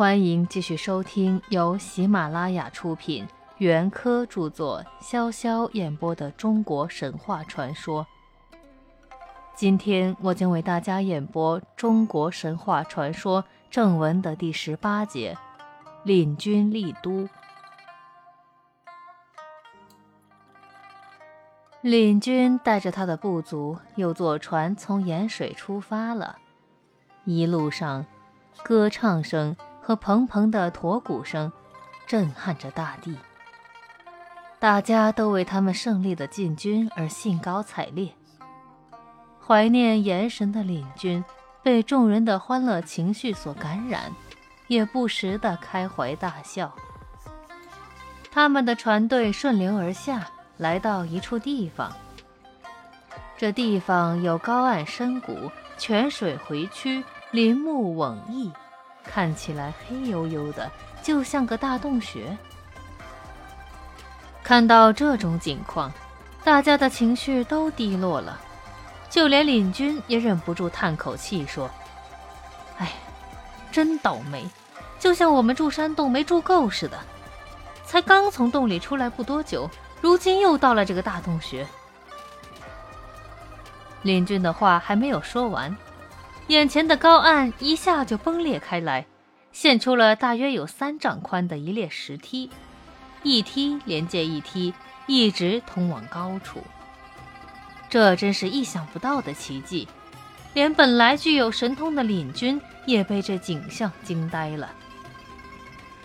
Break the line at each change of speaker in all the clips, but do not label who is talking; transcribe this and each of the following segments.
欢迎继续收听由喜马拉雅出品、袁科著作、潇潇演播的中国神话传说。今天我将为大家演播中国神话传说正文的第十八节：领军立都。领军带着他的部族，又坐船从盐水出发了。一路上，歌唱声。和蓬蓬的驼鼓声，震撼着大地。大家都为他们胜利的进军而兴高采烈。怀念炎神的领军，被众人的欢乐情绪所感染，也不时的开怀大笑。他们的船队顺流而下，来到一处地方。这地方有高岸深谷，泉水回曲，林木蓊郁。看起来黑黝黝的，就像个大洞穴。看到这种景况，大家的情绪都低落了，就连领军也忍不住叹口气说：“哎，真倒霉，就像我们住山洞没住够似的，才刚从洞里出来不多久，如今又到了这个大洞穴。”领军的话还没有说完。眼前的高岸一下就崩裂开来，现出了大约有三丈宽的一列石梯，一梯连接一梯，一直通往高处。这真是意想不到的奇迹，连本来具有神通的领军也被这景象惊呆了。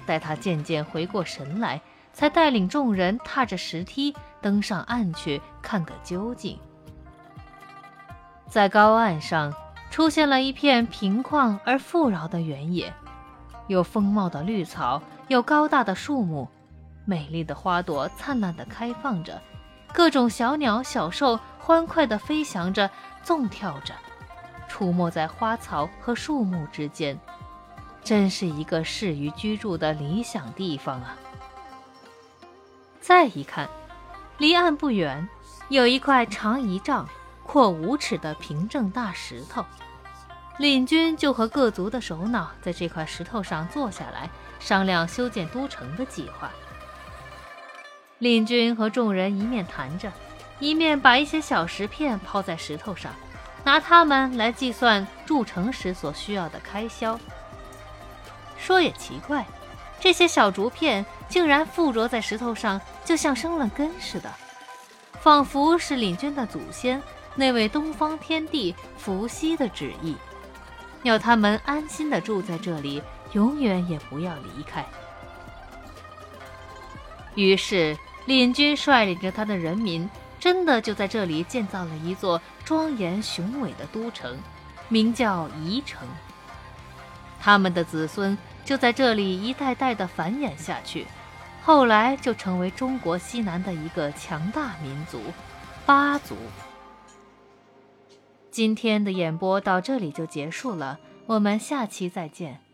待他渐渐回过神来，才带领众人踏着石梯登上岸去看个究竟。在高岸上。出现了一片平旷而富饶的原野，有丰茂的绿草，有高大的树木，美丽的花朵灿烂地开放着，各种小鸟、小兽欢快地飞翔着，纵跳着，出没在花草和树木之间，真是一个适于居住的理想地方啊！再一看，离岸不远，有一块长一丈。阔五尺的平整大石头，领军就和各族的首脑在这块石头上坐下来，商量修建都城的计划。领军和众人一面谈着，一面把一些小石片抛在石头上，拿它们来计算筑城时所需要的开销。说也奇怪，这些小竹片竟然附着在石头上，就像生了根似的，仿佛是领军的祖先。那位东方天帝伏羲的旨意，要他们安心的住在这里，永远也不要离开。于是，领军率领着他的人民，真的就在这里建造了一座庄严雄伟的都城，名叫宜城。他们的子孙就在这里一代代的繁衍下去，后来就成为中国西南的一个强大民族——八族。今天的演播到这里就结束了，我们下期再见。